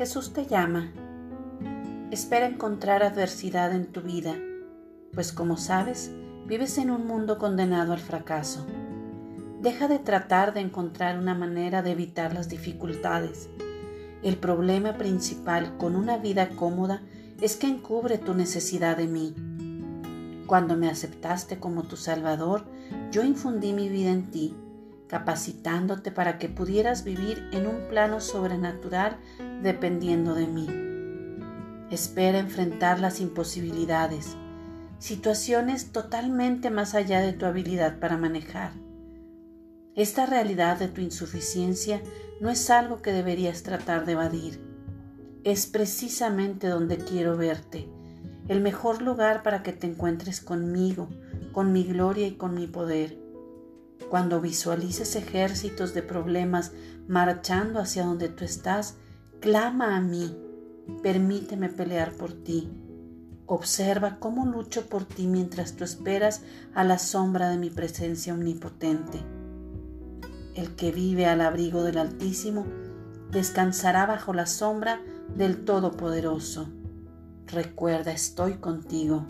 Jesús te llama. Espera encontrar adversidad en tu vida, pues como sabes, vives en un mundo condenado al fracaso. Deja de tratar de encontrar una manera de evitar las dificultades. El problema principal con una vida cómoda es que encubre tu necesidad de mí. Cuando me aceptaste como tu Salvador, yo infundí mi vida en ti, capacitándote para que pudieras vivir en un plano sobrenatural dependiendo de mí. Espera enfrentar las imposibilidades, situaciones totalmente más allá de tu habilidad para manejar. Esta realidad de tu insuficiencia no es algo que deberías tratar de evadir. Es precisamente donde quiero verte, el mejor lugar para que te encuentres conmigo, con mi gloria y con mi poder. Cuando visualices ejércitos de problemas marchando hacia donde tú estás, clama a mí, permíteme pelear por ti. Observa cómo lucho por ti mientras tú esperas a la sombra de mi presencia omnipotente. El que vive al abrigo del Altísimo descansará bajo la sombra del Todopoderoso. Recuerda, estoy contigo